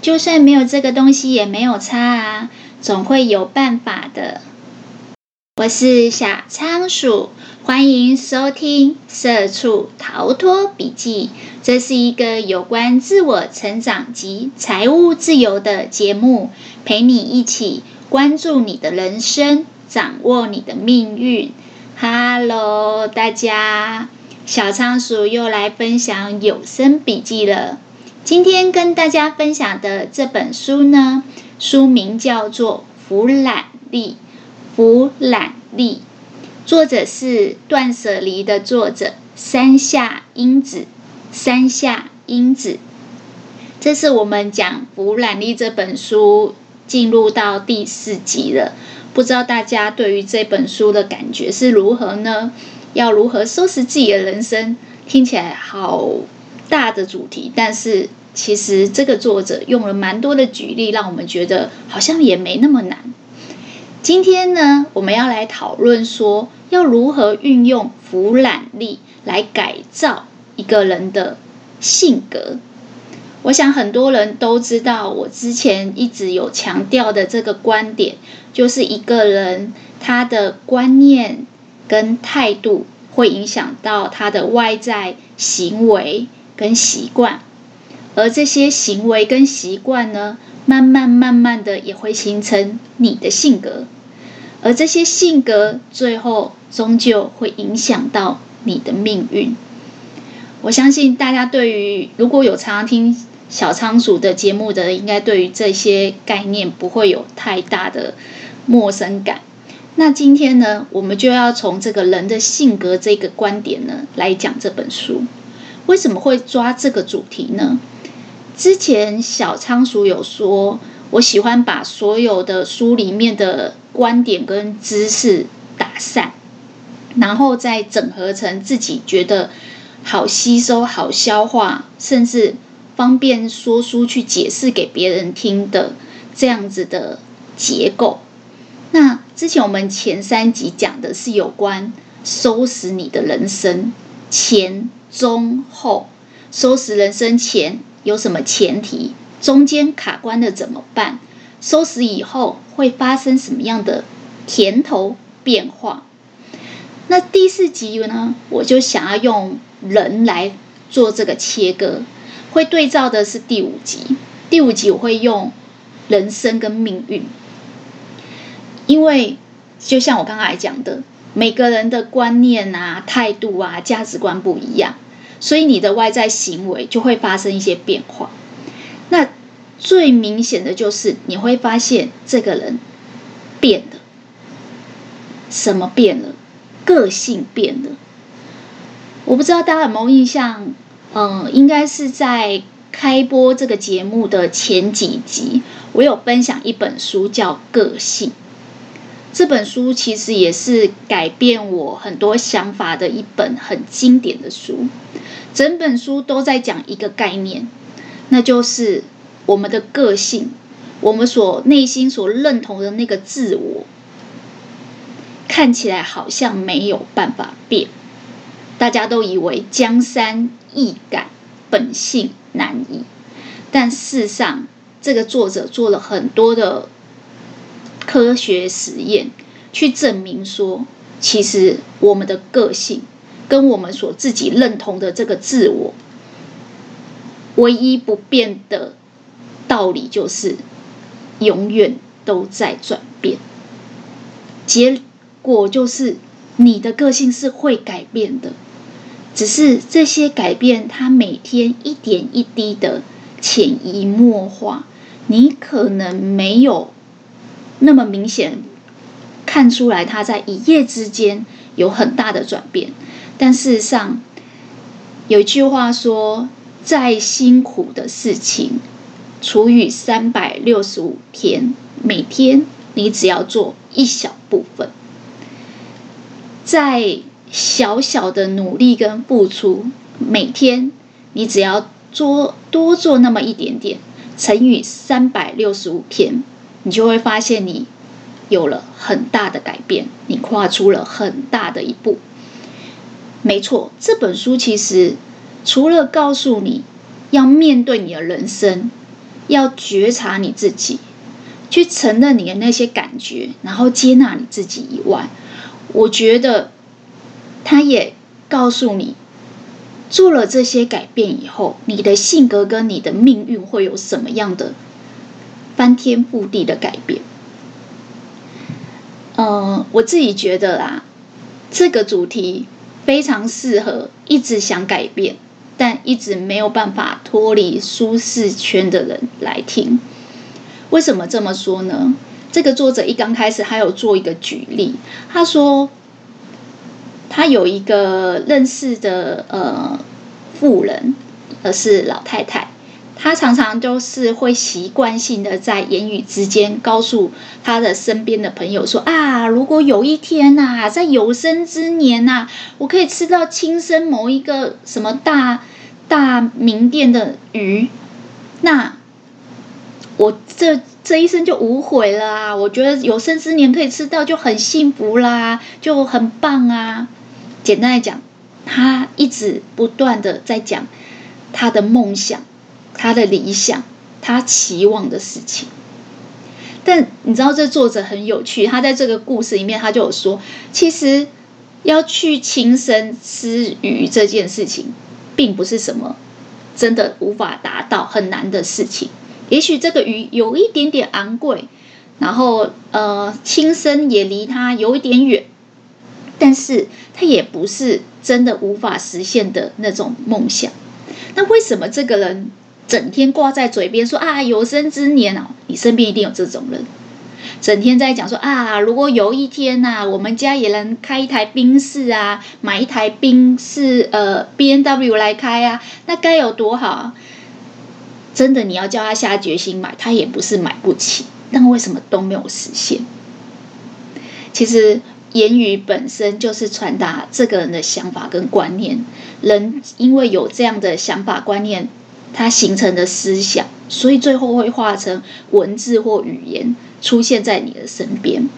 就算没有这个东西也没有差啊，总会有办法的。我是小仓鼠，欢迎收听《社畜逃脱笔记》。这是一个有关自我成长及财务自由的节目，陪你一起关注你的人生，掌握你的命运。Hello，大家。小仓鼠又来分享有声笔记了。今天跟大家分享的这本书呢，书名叫做《俯览力》，俯览力，作者是断舍离的作者山下英子。山下英子，这是我们讲《俯览力》这本书进入到第四集了。不知道大家对于这本书的感觉是如何呢？要如何收拾自己的人生？听起来好大的主题，但是其实这个作者用了蛮多的举例，让我们觉得好像也没那么难。今天呢，我们要来讨论说，要如何运用俯览力来改造一个人的性格。我想很多人都知道，我之前一直有强调的这个观点，就是一个人他的观念。跟态度会影响到他的外在行为跟习惯，而这些行为跟习惯呢，慢慢慢慢的也会形成你的性格，而这些性格最后终究会影响到你的命运。我相信大家对于如果有常常听小仓鼠的节目的，应该对于这些概念不会有太大的陌生感。那今天呢，我们就要从这个人的性格这个观点呢来讲这本书。为什么会抓这个主题呢？之前小仓鼠有说，我喜欢把所有的书里面的观点跟知识打散，然后再整合成自己觉得好吸收、好消化，甚至方便说书去解释给别人听的这样子的结构。那之前我们前三集讲的是有关收拾你的人生前中后，收拾人生前有什么前提，中间卡关的怎么办？收拾以后会发生什么样的甜头变化？那第四集呢，我就想要用人来做这个切割，会对照的是第五集。第五集我会用人生跟命运。因为就像我刚才讲的，每个人的观念啊、态度啊、价值观不一样，所以你的外在行为就会发生一些变化。那最明显的就是你会发现这个人变了，什么变了？个性变了。我不知道大家有没有印象？嗯，应该是在开播这个节目的前几集，我有分享一本书叫《个性》。这本书其实也是改变我很多想法的一本很经典的书。整本书都在讲一个概念，那就是我们的个性，我们所内心所认同的那个自我，看起来好像没有办法变。大家都以为江山易改，本性难移，但事实上，这个作者做了很多的。科学实验去证明说，其实我们的个性跟我们所自己认同的这个自我，唯一不变的道理就是，永远都在转变。结果就是，你的个性是会改变的，只是这些改变，它每天一点一滴的潜移默化，你可能没有。那么明显看出来，他在一夜之间有很大的转变。但事实上，有一句话说：“再辛苦的事情，除以三百六十五天，每天你只要做一小部分，再小小的努力跟付出，每天你只要做多做那么一点点，乘以三百六十五天。”你就会发现，你有了很大的改变，你跨出了很大的一步。没错，这本书其实除了告诉你要面对你的人生，要觉察你自己，去承认你的那些感觉，然后接纳你自己以外，我觉得他也告诉你，做了这些改变以后，你的性格跟你的命运会有什么样的翻天覆地的改变。嗯、我自己觉得啦，这个主题非常适合一直想改变，但一直没有办法脱离舒适圈的人来听。为什么这么说呢？这个作者一刚开始，他有做一个举例，他说他有一个认识的呃富人，而是老太太。他常常都是会习惯性的在言语之间告诉他的身边的朋友说啊，如果有一天呐、啊，在有生之年呐、啊，我可以吃到亲生某一个什么大大名店的鱼，那我这这一生就无悔了啊！我觉得有生之年可以吃到就很幸福啦，就很棒啊。简单来讲，他一直不断的在讲他的梦想。他的理想，他期望的事情，但你知道这作者很有趣，他在这个故事里面，他就有说，其实要去亲身吃鱼这件事情，并不是什么真的无法达到很难的事情。也许这个鱼有一点点昂贵，然后呃，亲生也离他有一点远，但是他也不是真的无法实现的那种梦想。那为什么这个人？整天挂在嘴边说啊，有生之年哦，你身边一定有这种人，整天在讲说啊，如果有一天呐、啊，我们家也能开一台宾士啊，买一台宾士呃 B N W 来开啊，那该有多好啊！真的，你要叫他下决心买，他也不是买不起，但为什么都没有实现？其实言语本身就是传达这个人的想法跟观念，人因为有这样的想法观念。它形成的思想，所以最后会化成文字或语言出现在你的身边。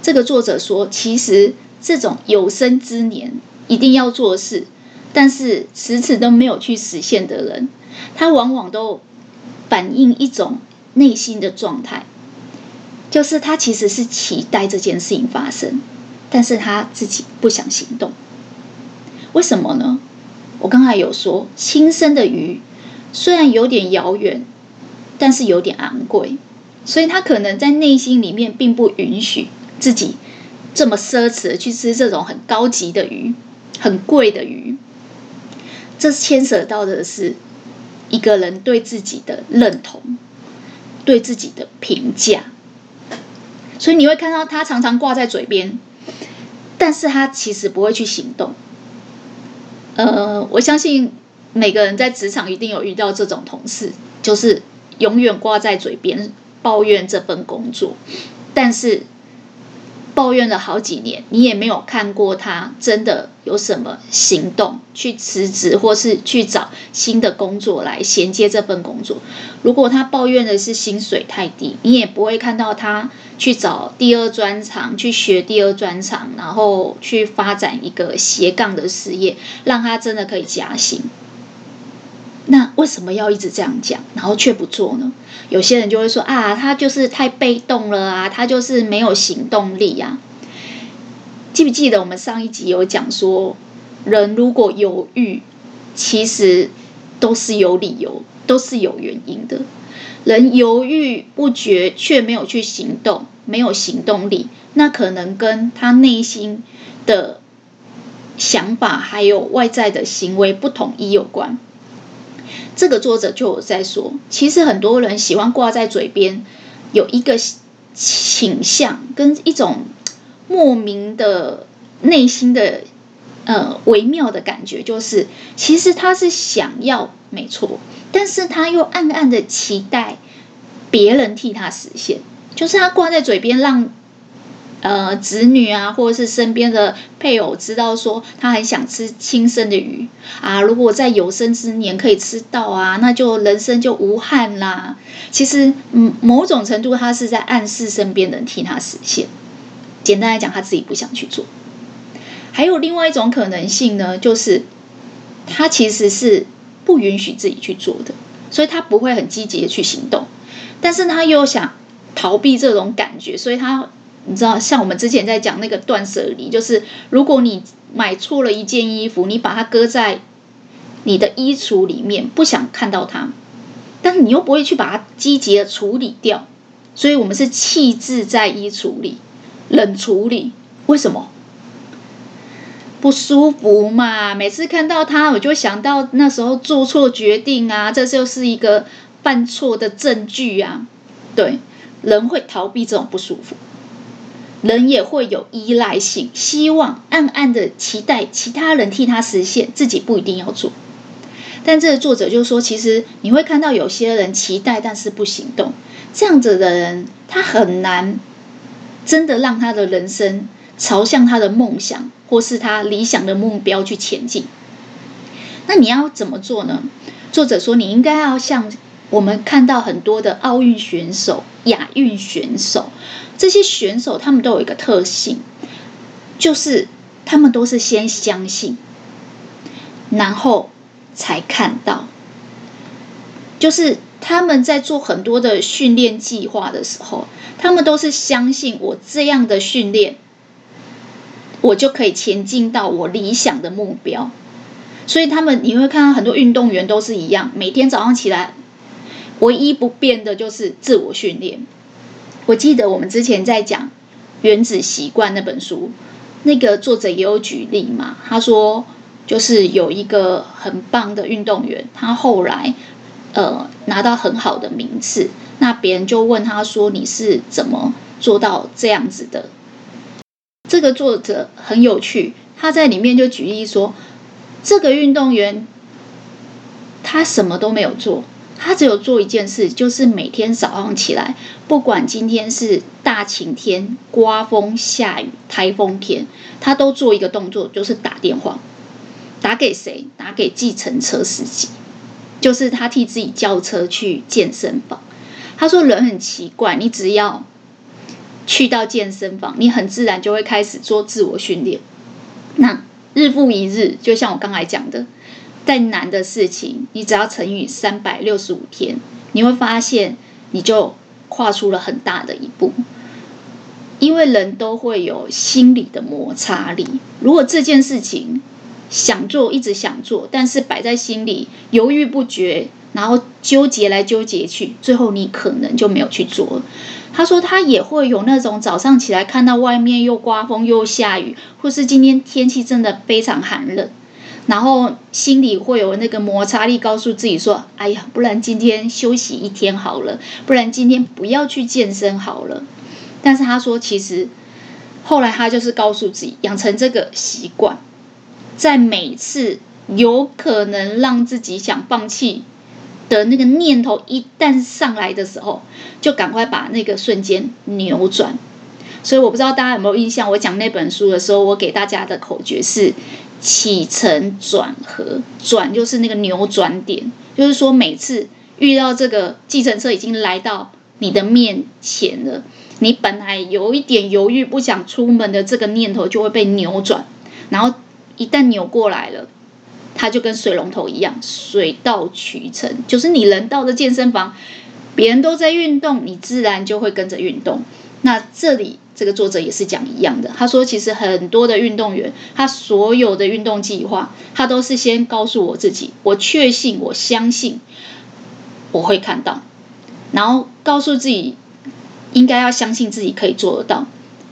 这个作者说，其实这种有生之年一定要做事，但是迟迟都没有去实现的人，他往往都反映一种内心的状态，就是他其实是期待这件事情发生，但是他自己不想行动。为什么呢？我刚才有说，亲生的鱼。虽然有点遥远，但是有点昂贵，所以他可能在内心里面并不允许自己这么奢侈的去吃这种很高级的鱼、很贵的鱼。这牵涉到的是一个人对自己的认同、对自己的评价。所以你会看到他常常挂在嘴边，但是他其实不会去行动。呃，我相信。每个人在职场一定有遇到这种同事，就是永远挂在嘴边抱怨这份工作，但是抱怨了好几年，你也没有看过他真的有什么行动去辞职，或是去找新的工作来衔接这份工作。如果他抱怨的是薪水太低，你也不会看到他去找第二专长，去学第二专长，然后去发展一个斜杠的事业，让他真的可以加薪。那为什么要一直这样讲，然后却不做呢？有些人就会说啊，他就是太被动了啊，他就是没有行动力啊。记不记得我们上一集有讲说，人如果犹豫，其实都是有理由，都是有原因的。人犹豫不决却没有去行动，没有行动力，那可能跟他内心的想法还有外在的行为不统一有关。这个作者就有在说，其实很多人喜欢挂在嘴边，有一个倾向跟一种莫名的内心的呃微妙的感觉，就是其实他是想要没错，但是他又暗暗的期待别人替他实现，就是他挂在嘴边让。呃，子女啊，或者是身边的配偶知道说他很想吃亲生的鱼啊，如果在有生之年可以吃到啊，那就人生就无憾啦。其实，嗯，某种程度他是在暗示身边人替他实现。简单来讲，他自己不想去做。还有另外一种可能性呢，就是他其实是不允许自己去做的。所以他不会很积极的去行动。但是他又想逃避这种感觉，所以他你知道，像我们之前在讲那个断舍离，就是如果你买错了一件衣服，你把它搁在你的衣橱里面，不想看到它，但是你又不会去把它积极的处理掉，所以我们是弃置在衣橱里，冷处理。为什么？不舒服嘛？每次看到它，我就想到那时候做错决定啊，这就是一个犯错的证据啊。对，人会逃避这种不舒服，人也会有依赖性，希望暗暗的期待其他人替他实现，自己不一定要做。但这个作者就说，其实你会看到有些人期待，但是不行动，这样子的人，他很难真的让他的人生朝向他的梦想，或是他理想的目标去前进。那你要怎么做呢？作者说，你应该要像我们看到很多的奥运选手、亚运选手，这些选手他们都有一个特性，就是他们都是先相信，然后才看到，就是他们在做很多的训练计划的时候，他们都是相信我这样的训练，我就可以前进到我理想的目标。所以他们你会看到很多运动员都是一样，每天早上起来，唯一不变的就是自我训练。我记得我们之前在讲《原子习惯》那本书，那个作者也有举例嘛，他说。就是有一个很棒的运动员，他后来呃拿到很好的名次，那别人就问他说：“你是怎么做到这样子的？”这个作者很有趣，他在里面就举例说，这个运动员他什么都没有做，他只有做一件事，就是每天早上起来，不管今天是大晴天、刮风、下雨、台风天，他都做一个动作，就是打电话。打给谁？打给计程车司机，就是他替自己叫车去健身房。他说：“人很奇怪，你只要去到健身房，你很自然就会开始做自我训练。那日复一日，就像我刚才讲的，再难的事情，你只要乘以三百六十五天，你会发现你就跨出了很大的一步。因为人都会有心理的摩擦力，如果这件事情。”想做，一直想做，但是摆在心里犹豫不决，然后纠结来纠结去，最后你可能就没有去做。他说他也会有那种早上起来看到外面又刮风又下雨，或是今天天气真的非常寒冷，然后心里会有那个摩擦力，告诉自己说：“哎呀，不然今天休息一天好了，不然今天不要去健身好了。”但是他说，其实后来他就是告诉自己，养成这个习惯。在每次有可能让自己想放弃的那个念头一旦上来的时候，就赶快把那个瞬间扭转。所以我不知道大家有没有印象，我讲那本书的时候，我给大家的口诀是起承转合，转就是那个扭转点，就是说每次遇到这个计程车已经来到你的面前了，你本来有一点犹豫不想出门的这个念头就会被扭转，然后。一旦扭过来了，它就跟水龙头一样，水到渠成。就是你人到了健身房，别人都在运动，你自然就会跟着运动。那这里这个作者也是讲一样的，他说其实很多的运动员，他所有的运动计划，他都是先告诉我自己，我确信，我相信我会看到，然后告诉自己应该要相信自己可以做得到，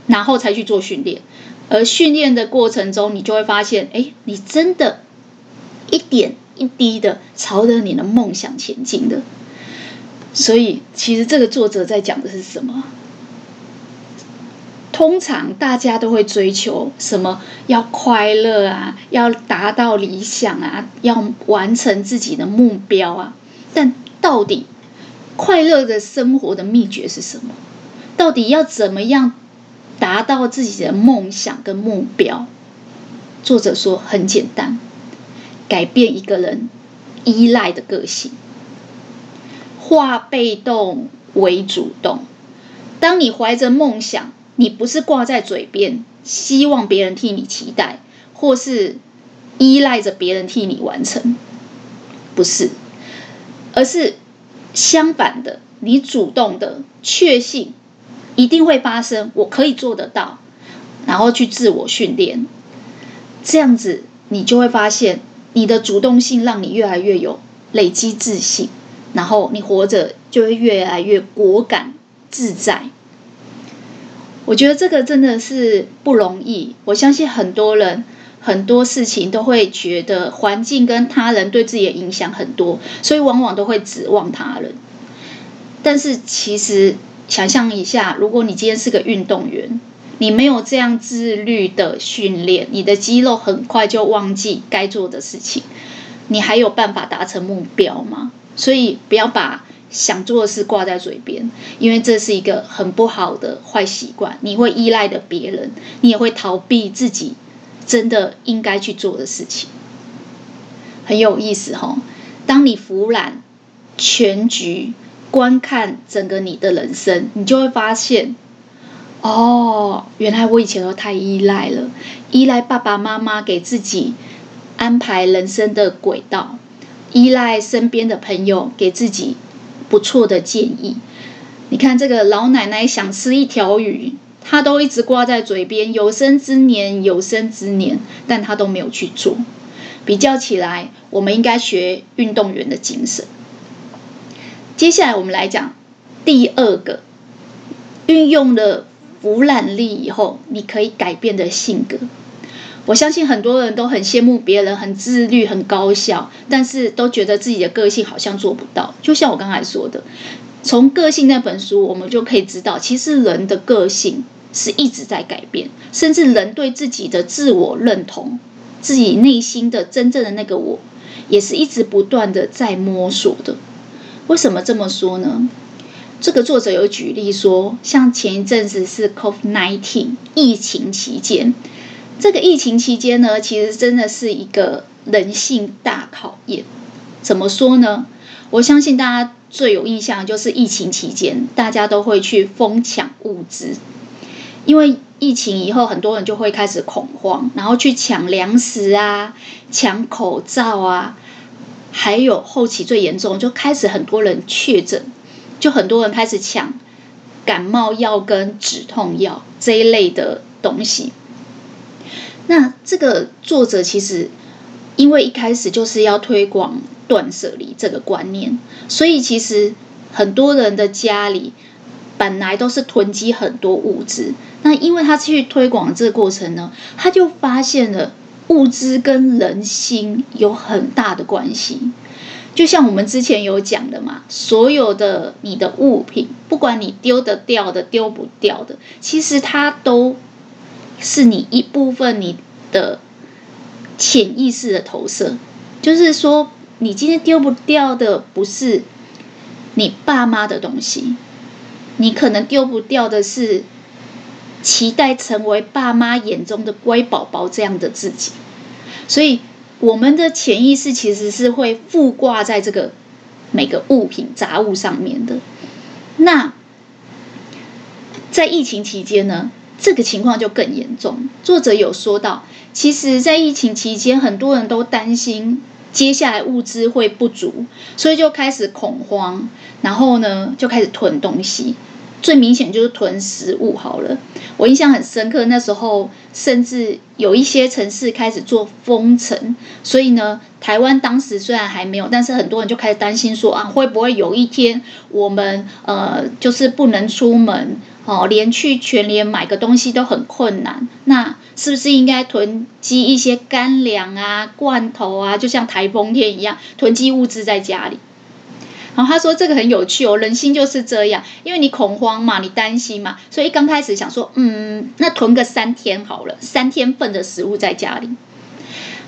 然后才去做训练。而训练的过程中，你就会发现，哎，你真的，一点一滴的朝着你的梦想前进的。所以，其实这个作者在讲的是什么？通常大家都会追求什么？要快乐啊，要达到理想啊，要完成自己的目标啊。但到底快乐的生活的秘诀是什么？到底要怎么样？达到自己的梦想跟目标，作者说很简单，改变一个人依赖的个性，化被动为主动。当你怀着梦想，你不是挂在嘴边，希望别人替你期待，或是依赖着别人替你完成，不是。而是相反的，你主动的确信一定会发生，我可以做得到，然后去自我训练，这样子你就会发现，你的主动性让你越来越有累积自信，然后你活着就会越来越果敢自在。我觉得这个真的是不容易，我相信很多人。很多事情都会觉得环境跟他人对自己的影响很多，所以往往都会指望他人。但是其实想象一下，如果你今天是个运动员，你没有这样自律的训练，你的肌肉很快就忘记该做的事情，你还有办法达成目标吗？所以不要把想做的事挂在嘴边，因为这是一个很不好的坏习惯。你会依赖的别人，你也会逃避自己。真的应该去做的事情，很有意思哈。当你俯瞰全局，观看整个你的人生，你就会发现，哦，原来我以前都太依赖了，依赖爸爸妈妈给自己安排人生的轨道，依赖身边的朋友给自己不错的建议。你看这个老奶奶想吃一条鱼。她都一直挂在嘴边，有生之年，有生之年，但她都没有去做。比较起来，我们应该学运动员的精神。接下来，我们来讲第二个，运用了腐烂力以后，你可以改变的性格。我相信很多人都很羡慕别人很自律、很高效，但是都觉得自己的个性好像做不到。就像我刚才说的。从个性那本书，我们就可以知道，其实人的个性是一直在改变，甚至人对自己的自我认同、自己内心的真正的那个我，也是一直不断的在摸索的。为什么这么说呢？这个作者有举例说，像前一阵子是 COVID-19 疫情期间，这个疫情期间呢，其实真的是一个人性大考验。怎么说呢？我相信大家。最有印象就是疫情期间，大家都会去疯抢物资，因为疫情以后，很多人就会开始恐慌，然后去抢粮食啊，抢口罩啊，还有后期最严重，就开始很多人确诊，就很多人开始抢感冒药跟止痛药这一类的东西。那这个作者其实因为一开始就是要推广。断舍离这个观念，所以其实很多人的家里本来都是囤积很多物资。那因为他去推广这个过程呢，他就发现了物资跟人心有很大的关系。就像我们之前有讲的嘛，所有的你的物品，不管你丢得掉的、丢不掉的，其实它都是你一部分你的潜意识的投射，就是说。你今天丢不掉的不是你爸妈的东西，你可能丢不掉的是期待成为爸妈眼中的乖宝宝这样的自己。所以，我们的潜意识其实是会附挂在这个每个物品杂物上面的。那在疫情期间呢，这个情况就更严重。作者有说到，其实，在疫情期间，很多人都担心。接下来物资会不足，所以就开始恐慌，然后呢就开始囤东西。最明显就是囤食物好了。我印象很深刻，那时候甚至有一些城市开始做封城，所以呢，台湾当时虽然还没有，但是很多人就开始担心说啊，会不会有一天我们呃就是不能出门哦，连去全联买个东西都很困难。那是不是应该囤积一些干粮啊、罐头啊，就像台风天一样，囤积物资在家里？然后他说这个很有趣哦，人心就是这样，因为你恐慌嘛，你担心嘛，所以刚开始想说，嗯，那囤个三天好了，三天份的食物在家里。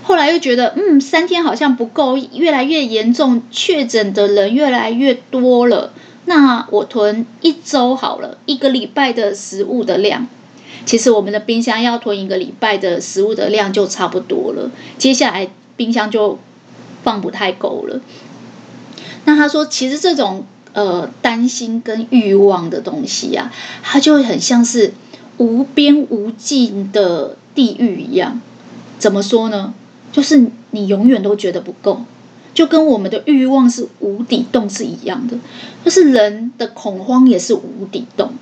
后来又觉得，嗯，三天好像不够，越来越严重，确诊的人越来越多了，那我囤一周好了，一个礼拜的食物的量。其实我们的冰箱要囤一个礼拜的食物的量就差不多了，接下来冰箱就放不太够了。那他说，其实这种呃担心跟欲望的东西啊，它就很像是无边无尽的地狱一样。怎么说呢？就是你永远都觉得不够，就跟我们的欲望是无底洞是一样的，就是人的恐慌也是无底洞，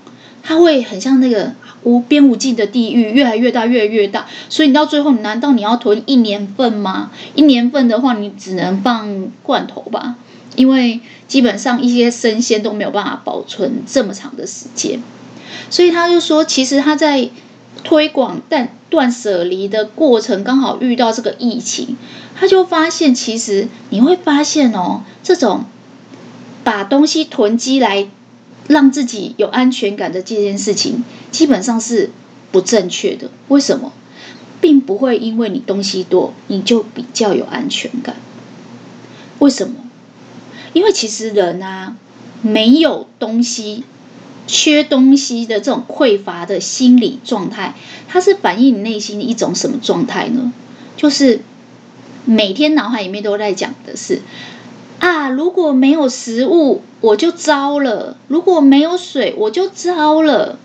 它会很像那个无边无尽的地狱，越来越大，越来越大。所以你到最后，难道你要囤一年份吗？一年份的话，你只能放罐头吧，因为基本上一些生鲜都没有办法保存这么长的时间。所以他就说，其实他在推广但断舍离的过程，刚好遇到这个疫情。他就发现，其实你会发现哦，这种把东西囤积来让自己有安全感的这件事情，基本上是不正确的。为什么？并不会因为你东西多，你就比较有安全感。为什么？因为其实人啊，没有东西、缺东西的这种匮乏的心理状态，它是反映你内心的一种什么状态呢？就是。每天脑海里面都在讲的是啊，如果没有食物，我就糟了；如果没有水，我就糟了。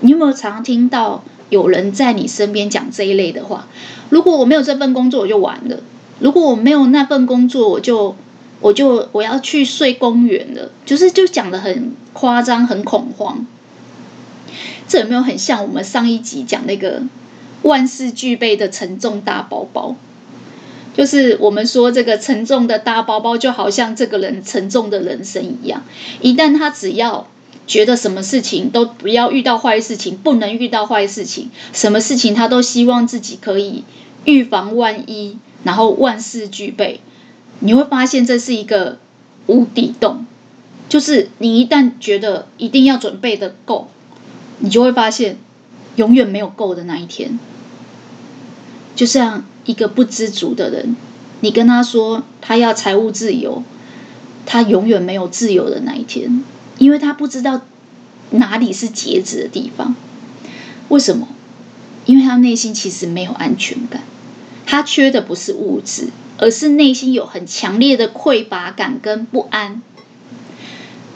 你有没有常听到有人在你身边讲这一类的话？如果我没有这份工作，我就完了；如果我没有那份工作，我就我就我要去睡公园了。就是就讲得很夸张，很恐慌。这有没有很像我们上一集讲那个万事俱备的沉重大包包？就是我们说这个沉重的大包包，就好像这个人沉重的人生一样。一旦他只要觉得什么事情都不要遇到坏事情，不能遇到坏事情，什么事情他都希望自己可以预防万一，然后万事俱备。你会发现这是一个无底洞。就是你一旦觉得一定要准备的够，你就会发现永远没有够的那一天。就像。一个不知足的人，你跟他说他要财务自由，他永远没有自由的那一天，因为他不知道哪里是截止的地方。为什么？因为他内心其实没有安全感，他缺的不是物质，而是内心有很强烈的匮乏感跟不安。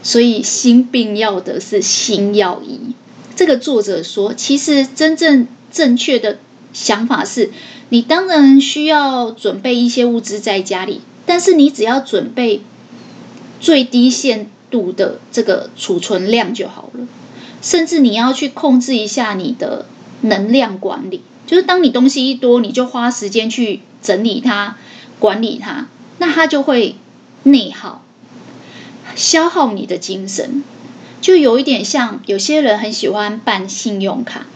所以心病要的是心药医。这个作者说，其实真正正确的想法是。你当然需要准备一些物资在家里，但是你只要准备最低限度的这个储存量就好了。甚至你要去控制一下你的能量管理，就是当你东西一多，你就花时间去整理它、管理它，那它就会内耗，消耗你的精神。就有一点像有些人很喜欢办信用卡，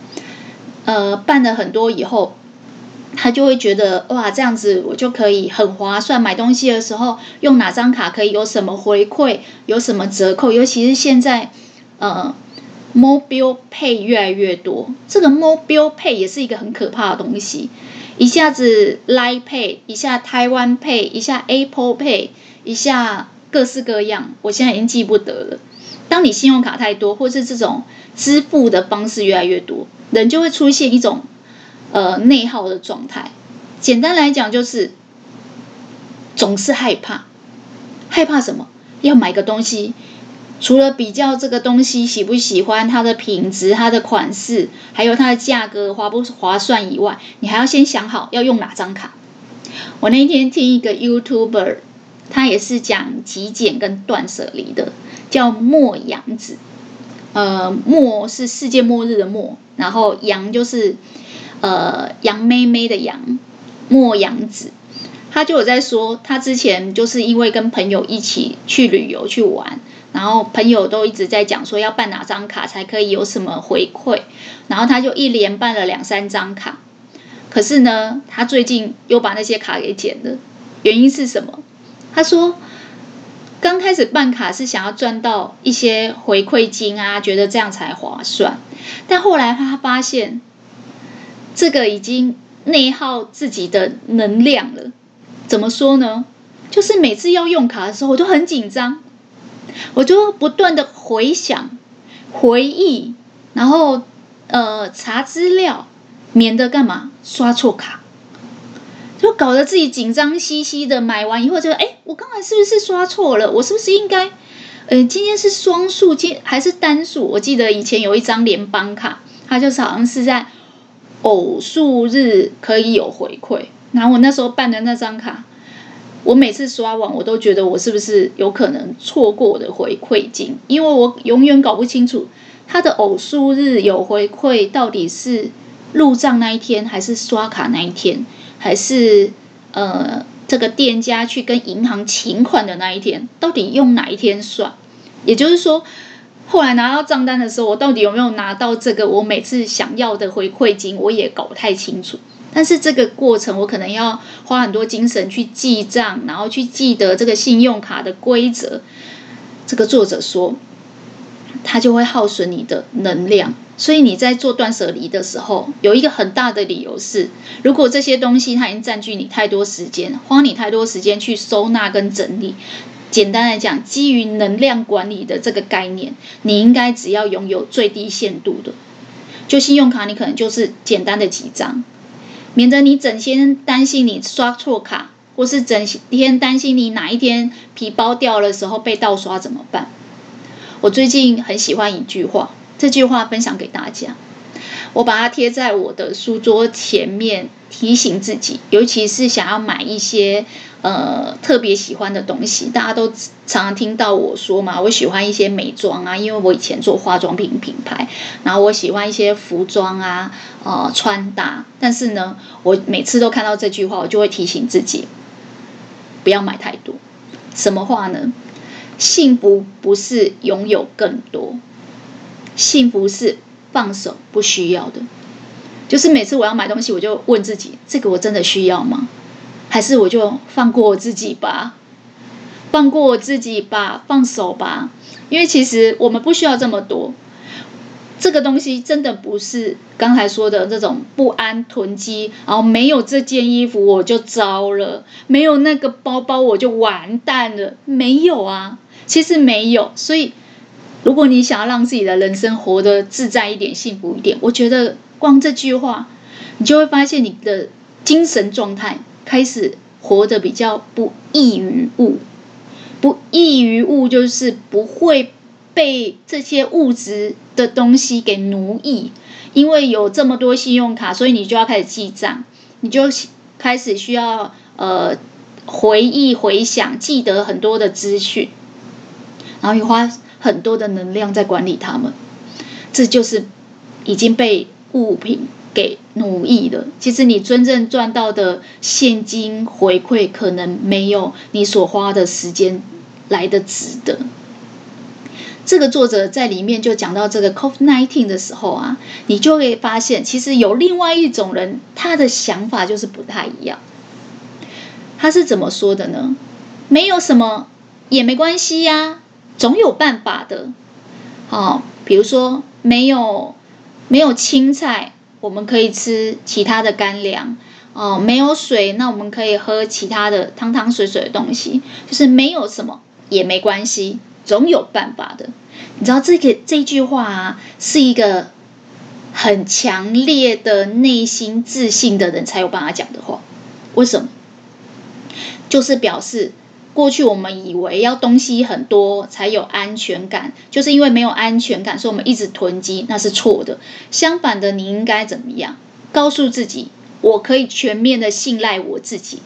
呃，办了很多以后。他就会觉得哇，这样子我就可以很划算。买东西的时候用哪张卡可以有什么回馈，有什么折扣？尤其是现在，呃，Mobile Pay 越来越多。这个 Mobile Pay 也是一个很可怕的东西，一下子 Line Pay，一下台湾 Pay，一下 Apple Pay，一下各式各样。我现在已经记不得了。当你信用卡太多，或是这种支付的方式越来越多，人就会出现一种。呃，内耗的状态，简单来讲就是总是害怕，害怕什么？要买个东西，除了比较这个东西喜不喜欢、它的品质、它的款式，还有它的价格划不划算以外，你还要先想好要用哪张卡。我那天听一个 YouTuber，他也是讲极简跟断舍离的，叫末阳子。呃，末是世界末日的末，然后阳就是。呃，杨妹妹的杨，末阳子，他就有在说，他之前就是因为跟朋友一起去旅游去玩，然后朋友都一直在讲说要办哪张卡才可以有什么回馈，然后他就一连办了两三张卡，可是呢，他最近又把那些卡给剪了，原因是什么？他说刚开始办卡是想要赚到一些回馈金啊，觉得这样才划算，但后来他发现。这个已经内耗自己的能量了，怎么说呢？就是每次要用卡的时候，我就很紧张，我就不断的回想、回忆，然后呃查资料，免得干嘛刷错卡，就搞得自己紧张兮兮的。买完以后就哎，我刚才是不是刷错了？我是不是应该呃今天是双数，今还是单数？我记得以前有一张联邦卡，它就是好像是在。偶数日可以有回馈，然后我那时候办的那张卡，我每次刷完，我都觉得我是不是有可能错过我的回馈金？因为我永远搞不清楚他的偶数日有回馈到底是入账那一天，还是刷卡那一天，还是呃这个店家去跟银行请款的那一天，到底用哪一天算？也就是说。后来拿到账单的时候，我到底有没有拿到这个我每次想要的回馈金，我也搞不太清楚。但是这个过程，我可能要花很多精神去记账，然后去记得这个信用卡的规则。这个作者说，他就会耗损你的能量。所以你在做断舍离的时候，有一个很大的理由是，如果这些东西它已经占据你太多时间，花你太多时间去收纳跟整理。简单来讲，基于能量管理的这个概念，你应该只要拥有最低限度的，就信用卡，你可能就是简单的几张，免得你整天担心你刷错卡，或是整天担心你哪一天皮包掉的时候被盗刷怎么办？我最近很喜欢一句话，这句话分享给大家，我把它贴在我的书桌前面，提醒自己，尤其是想要买一些。呃，特别喜欢的东西，大家都常常听到我说嘛，我喜欢一些美妆啊，因为我以前做化妆品品牌，然后我喜欢一些服装啊，呃，穿搭。但是呢，我每次都看到这句话，我就会提醒自己，不要买太多。什么话呢？幸福不是拥有更多，幸福是放手不需要的。就是每次我要买东西，我就问自己，这个我真的需要吗？还是我就放过我自己吧，放过我自己吧，放手吧。因为其实我们不需要这么多。这个东西真的不是刚才说的这种不安囤积，然后没有这件衣服我就糟了，没有那个包包我就完蛋了。没有啊，其实没有。所以，如果你想要让自己的人生活得自在一点、幸福一点，我觉得光这句话，你就会发现你的精神状态。开始活得比较不异于物，不异于物就是不会被这些物质的东西给奴役，因为有这么多信用卡，所以你就要开始记账，你就开始需要呃回忆、回想、记得很多的资讯，然后你花很多的能量在管理他们，这就是已经被物品给奴役了。其实你真正赚到的现金回馈，可能没有你所花的时间来得值得。这个作者在里面就讲到这个 COVID-19 的时候啊，你就会发现，其实有另外一种人，他的想法就是不太一样。他是怎么说的呢？没有什么也没关系呀，总有办法的。哦，比如说没有没有青菜。我们可以吃其他的干粮哦，没有水，那我们可以喝其他的汤汤水水的东西，就是没有什么也没关系，总有办法的。你知道这个这句话，是一个很强烈的内心自信的人才有办法讲的话。为什么？就是表示。过去我们以为要东西很多才有安全感，就是因为没有安全感，所以我们一直囤积，那是错的。相反的，你应该怎么样？告诉自己，我可以全面的信赖我自己。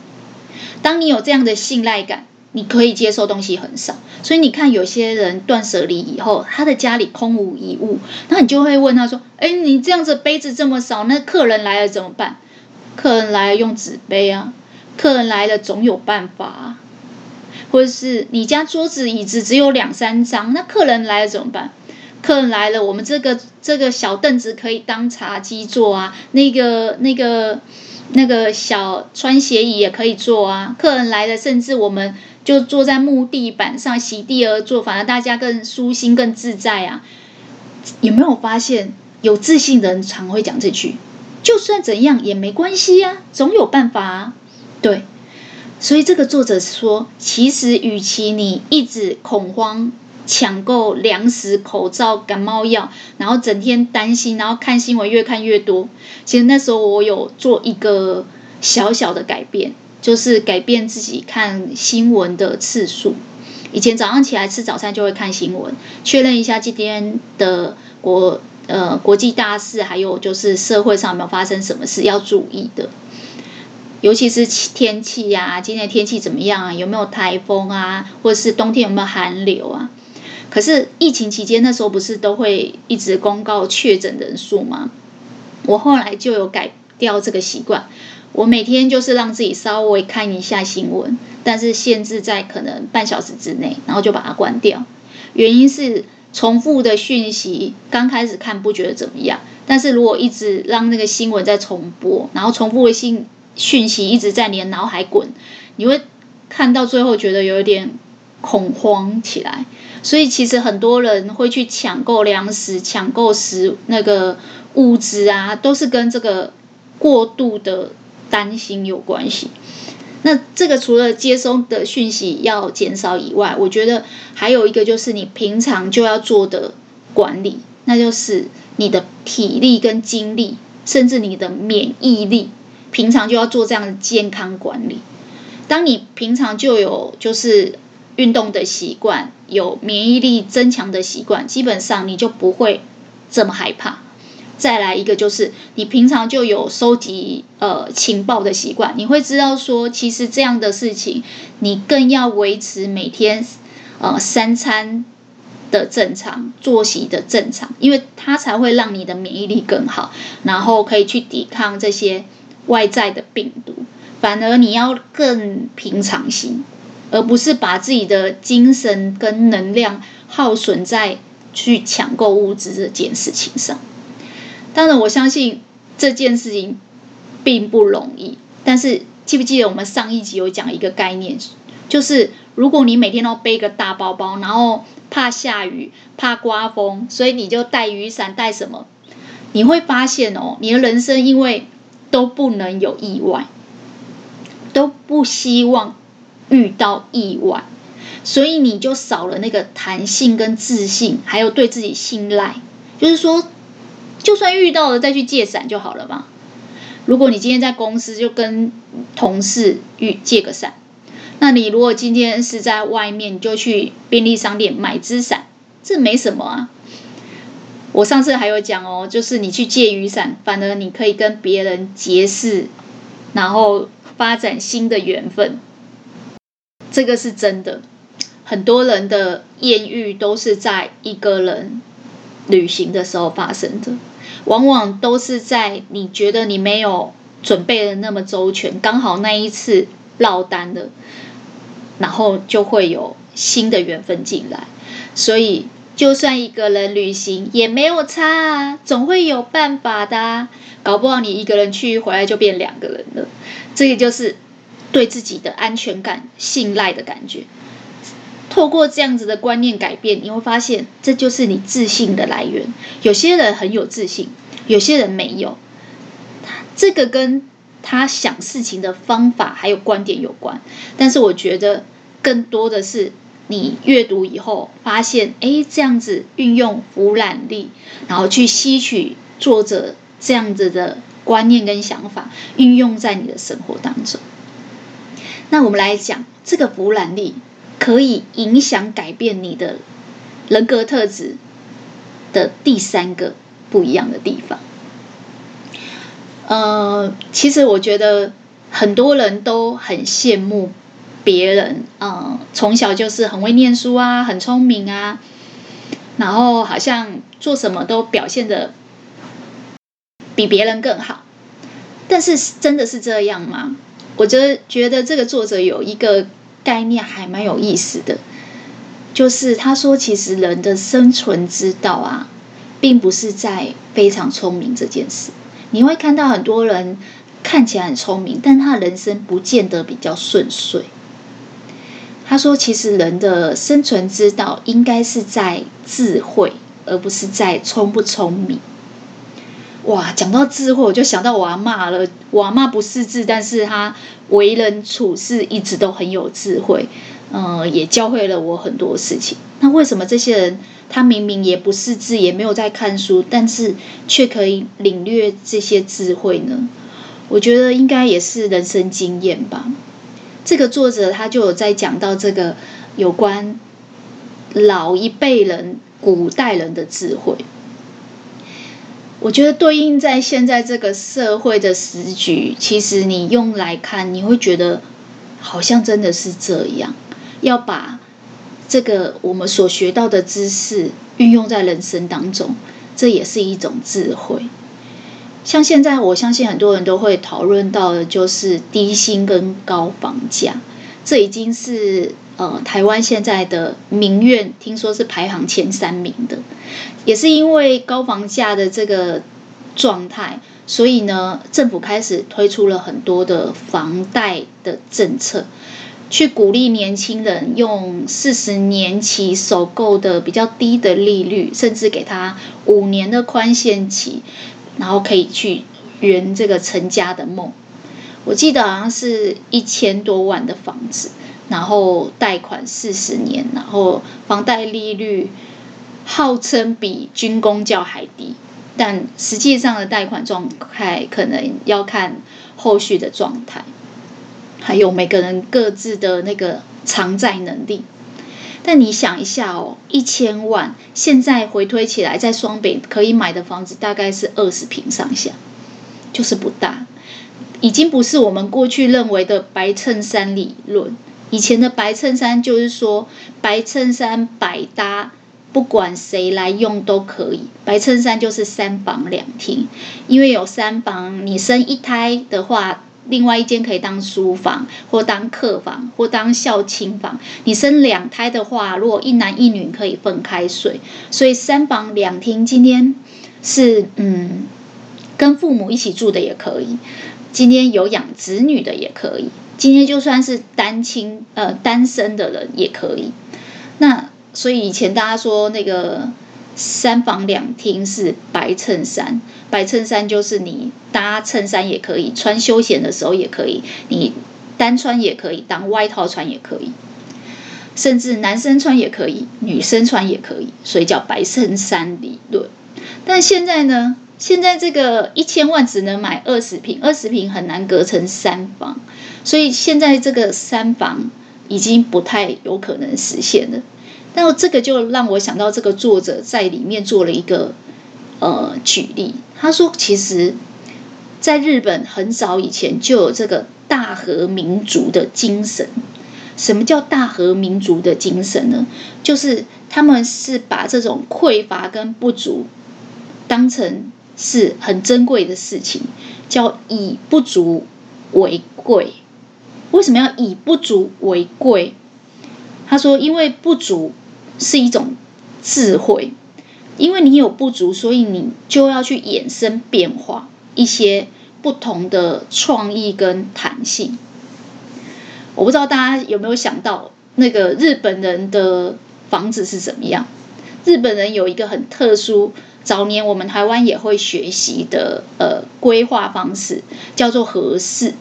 当你有这样的信赖感，你可以接受东西很少。所以你看，有些人断舍离以后，他的家里空无一物，那你就会问他说：“哎，你这样子杯子这么少，那客人来了怎么办？客人来了用纸杯啊，客人来了总有办法啊。”或者是你家桌子椅子只有两三张，那客人来了怎么办？客人来了，我们这个这个小凳子可以当茶几坐啊，那个那个那个小穿鞋椅也可以坐啊。客人来了，甚至我们就坐在木地板上席地而坐，反而大家更舒心、更自在啊。有没有发现，有自信的人常会讲这句？就算怎样也没关系呀，总有办法啊。对。所以这个作者说，其实与其你一直恐慌抢购粮食、口罩、感冒药，然后整天担心，然后看新闻越看越多，其实那时候我有做一个小小的改变，就是改变自己看新闻的次数。以前早上起来吃早餐就会看新闻，确认一下今天的国呃国际大事，还有就是社会上有没有发生什么事要注意的。尤其是天气呀、啊，今天天气怎么样啊？有没有台风啊？或者是冬天有没有寒流啊？可是疫情期间那时候不是都会一直公告确诊人数吗？我后来就有改掉这个习惯，我每天就是让自己稍微看一下新闻，但是限制在可能半小时之内，然后就把它关掉。原因是重复的讯息，刚开始看不觉得怎么样，但是如果一直让那个新闻在重播，然后重复的信。讯息一直在你的脑海滚，你会看到最后觉得有一点恐慌起来。所以其实很多人会去抢购粮食、抢购食那个物资啊，都是跟这个过度的担心有关系。那这个除了接收的讯息要减少以外，我觉得还有一个就是你平常就要做的管理，那就是你的体力跟精力，甚至你的免疫力。平常就要做这样的健康管理。当你平常就有就是运动的习惯，有免疫力增强的习惯，基本上你就不会这么害怕。再来一个就是你平常就有收集呃情报的习惯，你会知道说其实这样的事情，你更要维持每天呃三餐的正常作息的正常，因为它才会让你的免疫力更好，然后可以去抵抗这些。外在的病毒，反而你要更平常心，而不是把自己的精神跟能量耗损在去抢购物资这件事情上。当然，我相信这件事情并不容易。但是，记不记得我们上一集有讲一个概念，就是如果你每天都背个大包包，然后怕下雨、怕刮风，所以你就带雨伞、带什么，你会发现哦，你的人生因为都不能有意外，都不希望遇到意外，所以你就少了那个弹性跟自信，还有对自己信赖。就是说，就算遇到了，再去借伞就好了嘛。如果你今天在公司，就跟同事遇借个伞；那你如果今天是在外面，你就去便利商店买支伞，这没什么啊。我上次还有讲哦，就是你去借雨伞，反而你可以跟别人结识，然后发展新的缘分。这个是真的，很多人的艳遇都是在一个人旅行的时候发生的，往往都是在你觉得你没有准备的那么周全，刚好那一次落单了，然后就会有新的缘分进来，所以。就算一个人旅行也没有差啊，总会有办法的。搞不好你一个人去回来就变两个人了，这个就是对自己的安全感、信赖的感觉。透过这样子的观念改变，你会发现这就是你自信的来源。有些人很有自信，有些人没有。这个跟他想事情的方法还有观点有关，但是我觉得更多的是。你阅读以后发现，哎，这样子运用俯瞰力，然后去吸取作者这样子的观念跟想法，运用在你的生活当中。那我们来讲，这个俯瞰力可以影响改变你的人格特质的第三个不一样的地方。呃，其实我觉得很多人都很羡慕。别人嗯，从小就是很会念书啊，很聪明啊，然后好像做什么都表现得比别人更好。但是真的是这样吗？我觉得觉得这个作者有一个概念还蛮有意思的，就是他说，其实人的生存之道啊，并不是在非常聪明这件事。你会看到很多人看起来很聪明，但他的人生不见得比较顺遂。他说：“其实人的生存之道应该是在智慧，而不是在聪不聪明。”哇，讲到智慧，我就想到我阿妈了。我阿妈不识字，但是她为人处事一直都很有智慧，嗯、也教会了我很多事情。那为什么这些人他明明也不识字，也没有在看书，但是却可以领略这些智慧呢？我觉得应该也是人生经验吧。这个作者他就有在讲到这个有关老一辈人、古代人的智慧。我觉得对应在现在这个社会的时局，其实你用来看，你会觉得好像真的是这样。要把这个我们所学到的知识运用在人生当中，这也是一种智慧。像现在，我相信很多人都会讨论到的，就是低薪跟高房价，这已经是呃台湾现在的民怨，听说是排行前三名的。也是因为高房价的这个状态，所以呢，政府开始推出了很多的房贷的政策，去鼓励年轻人用四十年期首购的比较低的利率，甚至给他五年的宽限期，然后可以去圆这个成家的梦。我记得好像是一千多万的房子，然后贷款四十年，然后房贷利率。号称比军工教还低，但实际上的贷款状态可能要看后续的状态，还有每个人各自的那个偿债能力。但你想一下哦，一千万现在回推起来，在双北可以买的房子大概是二十坪上下，就是不大，已经不是我们过去认为的白衬衫理论。以前的白衬衫就是说白衬衫百搭。不管谁来用都可以，白衬衫就是三房两厅，因为有三房，你生一胎的话，另外一间可以当书房，或当客房，或当孝亲房。你生两胎的话，如果一男一女可以分开睡，所以三房两厅。今天是嗯，跟父母一起住的也可以，今天有养子女的也可以，今天就算是单亲呃单身的人也可以。那。所以以前大家说那个三房两厅是白衬衫，白衬衫就是你搭衬衫也可以，穿休闲的时候也可以，你单穿也可以，当外套穿也可以，甚至男生穿也可以，女生穿也可以，所以叫白衬衫理论。但现在呢，现在这个一千万只能买二十平，二十平很难隔成三房，所以现在这个三房已经不太有可能实现了。但这个就让我想到，这个作者在里面做了一个呃举例。他说，其实在日本很早以前就有这个大和民族的精神。什么叫大和民族的精神呢？就是他们是把这种匮乏跟不足当成是很珍贵的事情，叫以不足为贵。为什么要以不足为贵？他说，因为不足。是一种智慧，因为你有不足，所以你就要去衍生变化一些不同的创意跟弹性。我不知道大家有没有想到，那个日本人的房子是怎么样？日本人有一个很特殊，早年我们台湾也会学习的呃规划方式，叫做合适。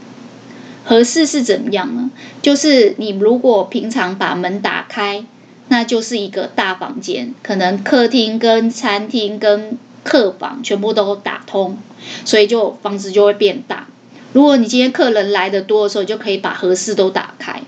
合适是怎么样呢？就是你如果平常把门打开。那就是一个大房间，可能客厅跟餐厅跟客房全部都打通，所以就房子就会变大。如果你今天客人来的多的时候，就可以把合适都打开。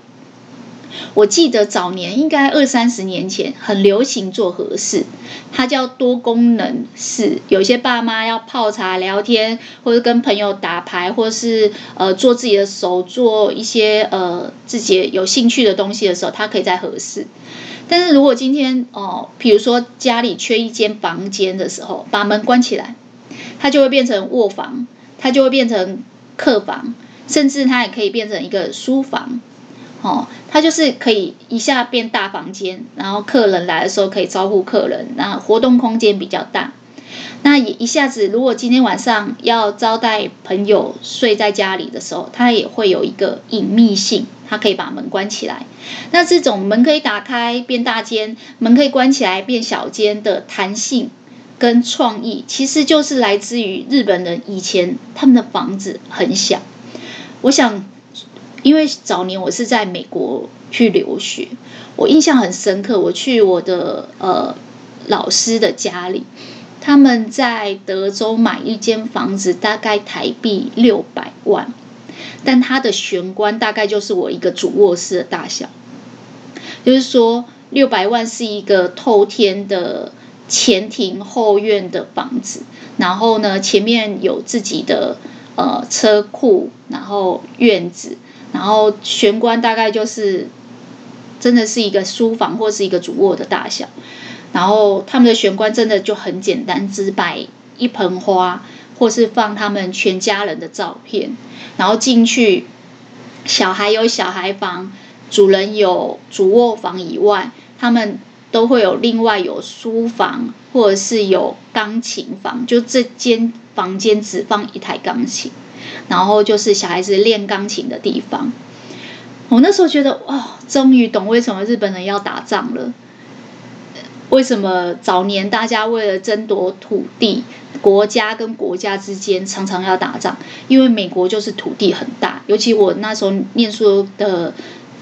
我记得早年应该二三十年前很流行做合适，它叫多功能室。有些爸妈要泡茶聊天，或者跟朋友打牌，或是呃做自己的手做一些呃自己有兴趣的东西的时候，他可以在合适。但是如果今天哦，比如说家里缺一间房间的时候，把门关起来，它就会变成卧房，它就会变成客房，甚至它也可以变成一个书房，哦，它就是可以一下变大房间，然后客人来的时候可以招呼客人，然后活动空间比较大。那也一下子，如果今天晚上要招待朋友睡在家里的时候，它也会有一个隐秘性。它可以把门关起来，那这种门可以打开变大间，门可以关起来变小间的弹性跟创意，其实就是来自于日本人以前他们的房子很小。我想，因为早年我是在美国去留学，我印象很深刻。我去我的呃老师的家里，他们在德州买一间房子，大概台币六百万。但它的玄关大概就是我一个主卧室的大小，就是说六百万是一个透天的前庭后院的房子，然后呢，前面有自己的呃车库，然后院子，然后玄关大概就是真的是一个书房或是一个主卧的大小，然后他们的玄关真的就很简单，只摆一盆花，或是放他们全家人的照片，然后进去，小孩有小孩房，主人有主卧房以外，他们都会有另外有书房，或者是有钢琴房，就这间房间只放一台钢琴，然后就是小孩子练钢琴的地方。我那时候觉得哇，终于懂为什么日本人要打仗了。为什么早年大家为了争夺土地，国家跟国家之间常常要打仗？因为美国就是土地很大，尤其我那时候念书的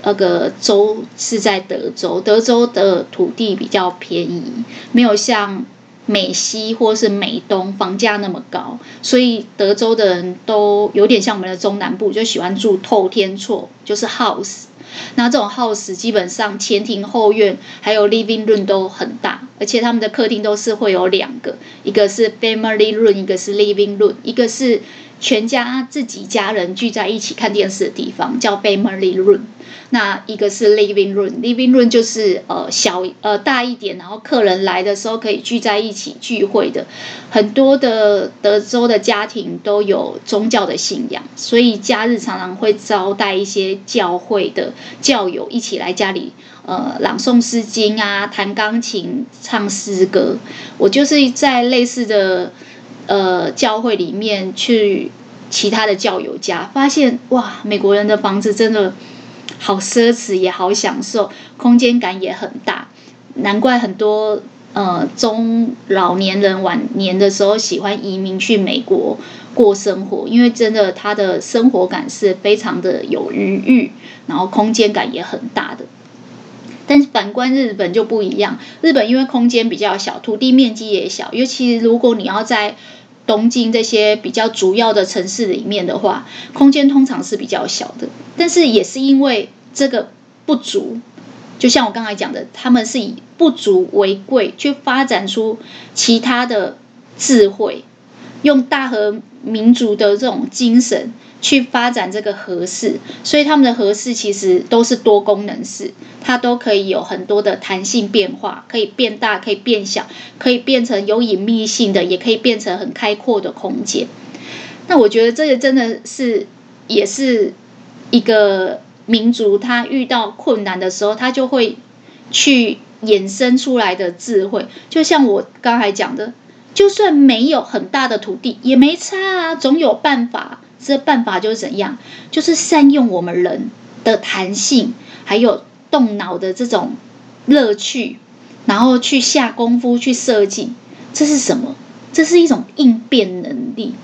那个州是在德州，德州的土地比较便宜，没有像美西或是美东房价那么高，所以德州的人都有点像我们的中南部，就喜欢住透天厝，就是 house。那这种 house 基本上前庭后院还有 living room 都很大，而且他们的客厅都是会有两个，一个是 family room，一个是 living room，一个是全家自己家人聚在一起看电视的地方，叫 family room。那一个是 living room，living room 就是呃小呃大一点，然后客人来的时候可以聚在一起聚会的。很多的德州的家庭都有宗教的信仰，所以假日常常会招待一些教会的教友一起来家里呃朗诵诗经啊，弹钢琴、唱诗歌。我就是在类似的呃教会里面去其他的教友家，发现哇，美国人的房子真的。好奢侈也好享受，空间感也很大，难怪很多呃中老年人晚年的时候喜欢移民去美国过生活，因为真的他的生活感是非常的有余裕，然后空间感也很大的。但是反观日本就不一样，日本因为空间比较小，土地面积也小，尤其如果你要在东京这些比较主要的城市里面的话，空间通常是比较小的。但是也是因为这个不足，就像我刚才讲的，他们是以不足为贵，去发展出其他的智慧，用大和民族的这种精神去发展这个合适，所以他们的合适其实都是多功能式，它都可以有很多的弹性变化，可以变大，可以变小，可以变成有隐秘性的，也可以变成很开阔的空间。那我觉得这个真的是也是。一个民族，他遇到困难的时候，他就会去衍生出来的智慧。就像我刚才讲的，就算没有很大的土地，也没差啊，总有办法。这办法就是怎样？就是善用我们人的弹性，还有动脑的这种乐趣，然后去下功夫去设计。这是什么？这是一种应变能力。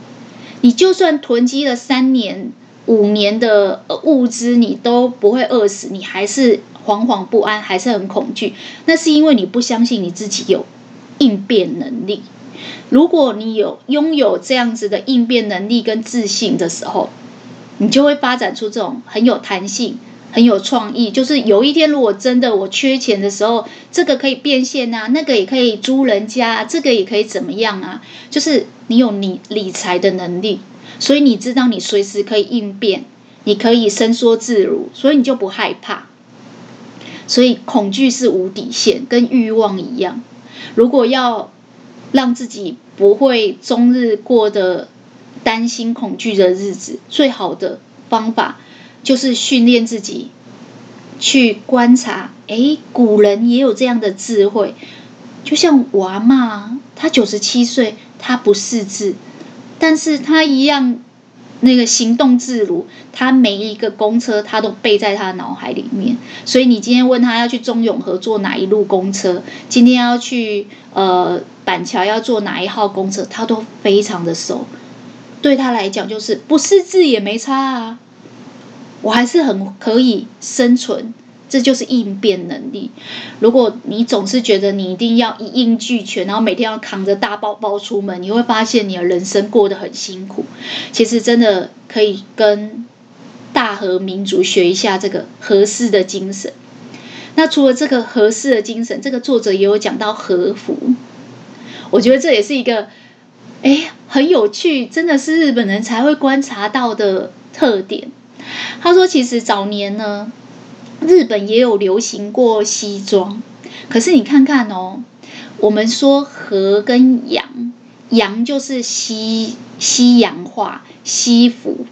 你就算囤积了三年。五年的物资你都不会饿死，你还是惶惶不安，还是很恐惧。那是因为你不相信你自己有应变能力。如果你有拥有这样子的应变能力跟自信的时候，你就会发展出这种很有弹性、很有创意。就是有一天如果真的我缺钱的时候，这个可以变现啊，那个也可以租人家，这个也可以怎么样啊？就是你有你理财的能力。所以你知道你随时可以应变，你可以伸缩自如，所以你就不害怕。所以恐惧是无底线，跟欲望一样。如果要让自己不会终日过得担心恐惧的日子，最好的方法就是训练自己去观察。诶，古人也有这样的智慧，就像我阿嬷，她九十七岁，她不识字。但是他一样，那个行动自如，他每一个公车他都背在他脑海里面。所以你今天问他要去中永和坐哪一路公车，今天要去呃板桥要坐哪一号公车，他都非常的熟。对他来讲，就是不识字也没差啊，我还是很可以生存。这就是应变能力。如果你总是觉得你一定要一应俱全，然后每天要扛着大包包出门，你会发现你的人生过得很辛苦。其实真的可以跟大和民族学一下这个和室的精神。那除了这个和室的精神，这个作者也有讲到和服。我觉得这也是一个，哎，很有趣，真的是日本人才会观察到的特点。他说，其实早年呢，日本也有流行过西装，可是你看看哦，我们说和跟洋，洋就是西西洋化西服，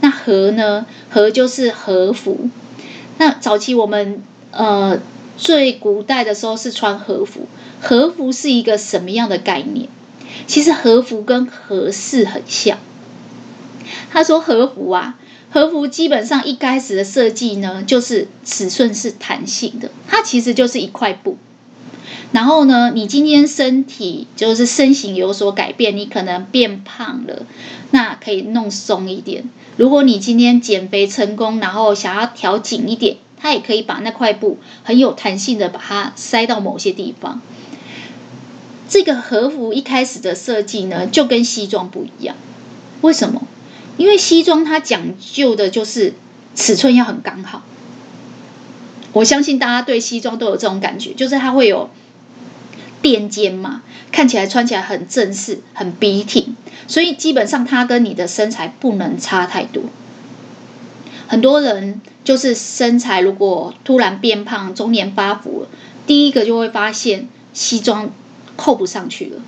那和呢，和就是和服。那早期我们呃最古代的时候是穿和服，和服是一个什么样的概念？其实和服跟和式很像。他说和服啊，和服基本上一开始的设计呢，就是尺寸是弹性的，它其实就是一块布。然后呢，你今天身体就是身形有所改变，你可能变胖了，那可以弄松一点。如果你今天减肥成功，然后想要调紧一点，它也可以把那块布很有弹性的把它塞到某些地方。这个和服一开始的设计呢，就跟西装不一样。为什么？因为西装它讲究的就是尺寸要很刚好。我相信大家对西装都有这种感觉，就是它会有。垫肩嘛，看起来穿起来很正式，很笔挺，所以基本上它跟你的身材不能差太多。很多人就是身材如果突然变胖，中年发福了，第一个就会发现西装扣不上去了。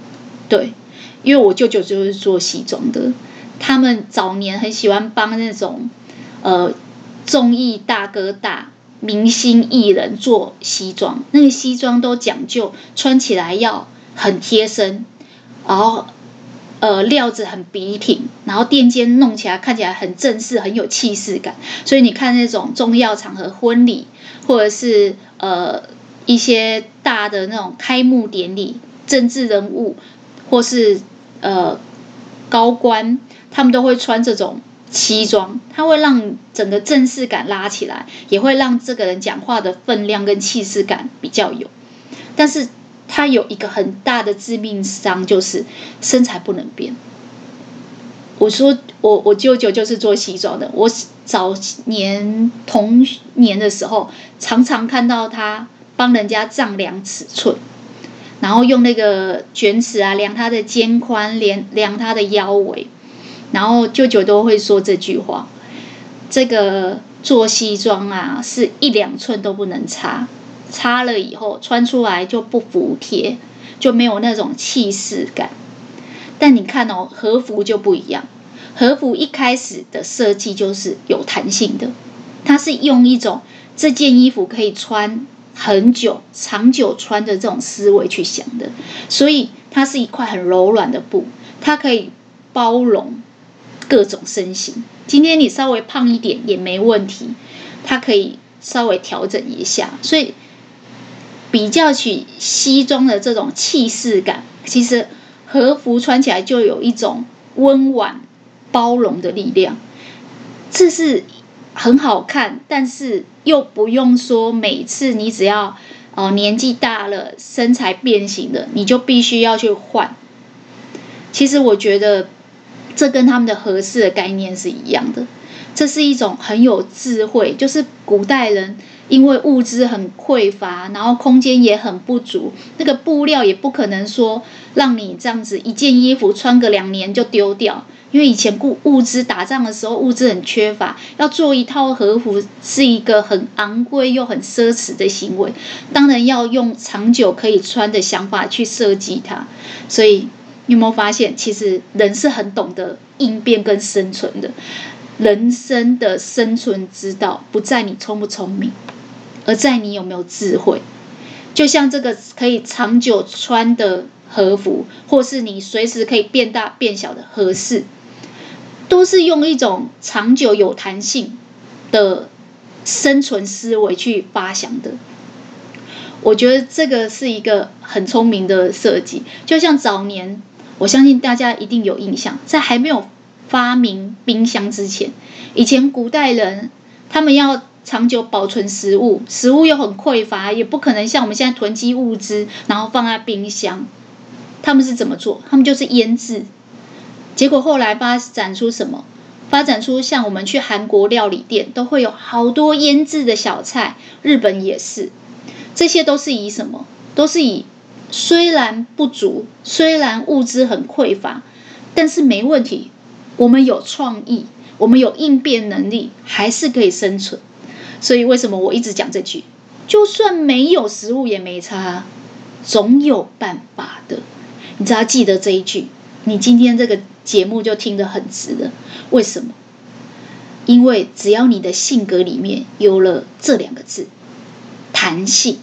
对，因为我舅舅就是做西装的，他们早年很喜欢帮那种呃综艺大哥大。明星艺人做西装，那个西装都讲究穿起来要很贴身，然后呃料子很笔挺，然后垫肩弄起来看起来很正式，很有气势感。所以你看那种重要场合、婚礼，或者是呃一些大的那种开幕典礼，政治人物或是呃高官，他们都会穿这种。西装，它会让整个正式感拉起来，也会让这个人讲话的分量跟气势感比较有。但是它有一个很大的致命伤，就是身材不能变。我说我我舅舅就是做西装的，我早年童年的时候，常常看到他帮人家丈量尺寸，然后用那个卷尺啊量他的肩宽，量量他的腰围。然后舅舅都会说这句话：“这个做西装啊，是一两寸都不能差，差了以后穿出来就不服帖，就没有那种气势感。但你看哦，和服就不一样，和服一开始的设计就是有弹性的，它是用一种这件衣服可以穿很久、长久穿的这种思维去想的，所以它是一块很柔软的布，它可以包容。”各种身形，今天你稍微胖一点也没问题，它可以稍微调整一下。所以比较起西装的这种气势感，其实和服穿起来就有一种温婉包容的力量。这是很好看，但是又不用说每次你只要哦年纪大了，身材变形了，你就必须要去换。其实我觉得。这跟他们的和式的概念是一样的，这是一种很有智慧，就是古代人因为物资很匮乏，然后空间也很不足，那个布料也不可能说让你这样子一件衣服穿个两年就丢掉，因为以前物物资打仗的时候物资很缺乏，要做一套和服是一个很昂贵又很奢侈的行为，当然要用长久可以穿的想法去设计它，所以。你有没有发现，其实人是很懂得应变跟生存的。人生的生存之道不在你聪不聪明，而在你有没有智慧。就像这个可以长久穿的和服，或是你随时可以变大变小的和式，都是用一种长久有弹性的生存思维去发想的。我觉得这个是一个很聪明的设计，就像早年。我相信大家一定有印象，在还没有发明冰箱之前，以前古代人他们要长久保存食物，食物又很匮乏，也不可能像我们现在囤积物资，然后放在冰箱。他们是怎么做？他们就是腌制。结果后来发展出什么？发展出像我们去韩国料理店都会有好多腌制的小菜，日本也是。这些都是以什么？都是以虽然不足，虽然物资很匮乏，但是没问题。我们有创意，我们有应变能力，还是可以生存。所以为什么我一直讲这句？就算没有食物也没差，总有办法的。你只要记得这一句，你今天这个节目就听得很值了。为什么？因为只要你的性格里面有了这两个字——弹性，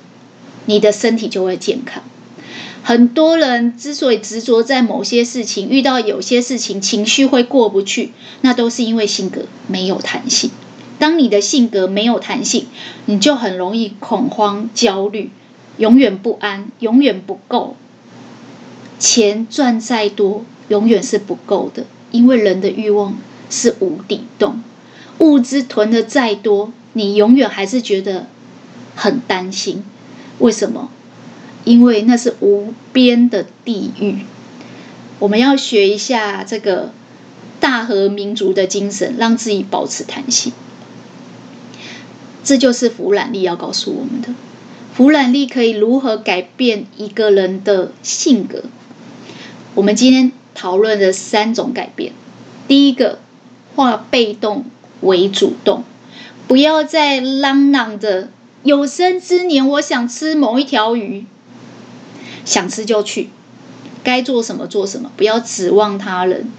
你的身体就会健康。很多人之所以执着在某些事情，遇到有些事情情绪会过不去，那都是因为性格没有弹性。当你的性格没有弹性，你就很容易恐慌、焦虑，永远不安，永远不够。钱赚再多，永远是不够的，因为人的欲望是无底洞。物资囤的再多，你永远还是觉得很担心。为什么？因为那是无边的地狱。我们要学一下这个大和民族的精神，让自己保持弹性。这就是弗兰利要告诉我们的。弗兰利可以如何改变一个人的性格？我们今天讨论的三种改变。第一个，化被动为主动，不要再嚷嚷着“有生之年我想吃某一条鱼”，想吃就去，该做什么做什么，不要指望他人，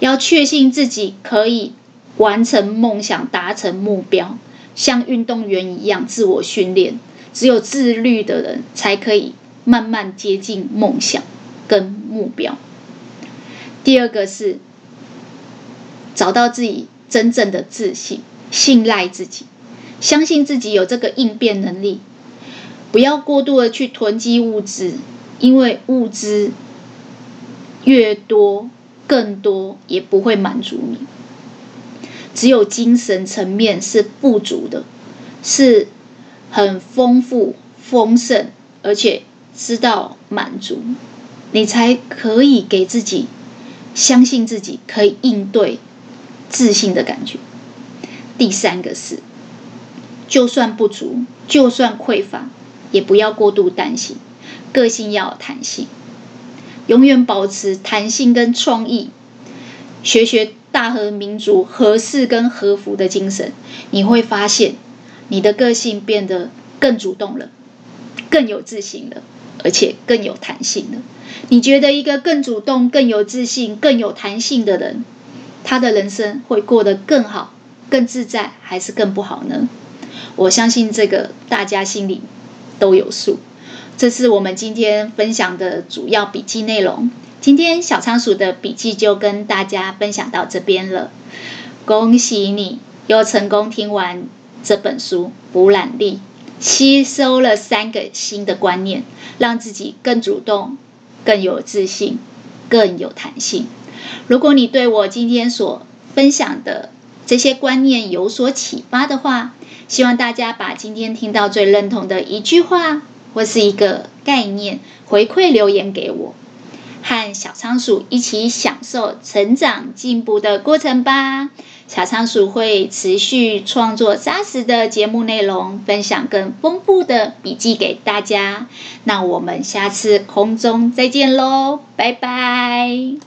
要确信自己可以完成梦想，达成目标。像运动员一样自我训练，只有自律的人才可以慢慢接近梦想跟目标。第二个是找到自己真正的自信，信赖自己，相信自己有这个应变能力，不要过度的去囤积物质，因为物资越多，更多也不会满足你。只有精神层面是富足的，是很丰富、丰盛，而且知道满足，你才可以给自己相信自己可以应对自信的感觉。第三个是，就算不足，就算匮乏，也不要过度担心，个性要有弹性，永远保持弹性跟创意，学学。大和民族和氏跟和服的精神，你会发现你的个性变得更主动了，更有自信了，而且更有弹性了。你觉得一个更主动、更有自信、更有弹性的人，他的人生会过得更好、更自在，还是更不好呢？我相信这个大家心里都有数。这是我们今天分享的主要笔记内容。今天小仓鼠的笔记就跟大家分享到这边了，恭喜你又成功听完这本书《弗兰利》，吸收了三个新的观念，让自己更主动、更有自信、更有弹性。如果你对我今天所分享的这些观念有所启发的话，希望大家把今天听到最认同的一句话或是一个概念回馈留言给我。和小仓鼠一起享受成长进步的过程吧。小仓鼠会持续创作扎实的节目内容，分享更丰富的笔记给大家。那我们下次空中再见喽，拜拜。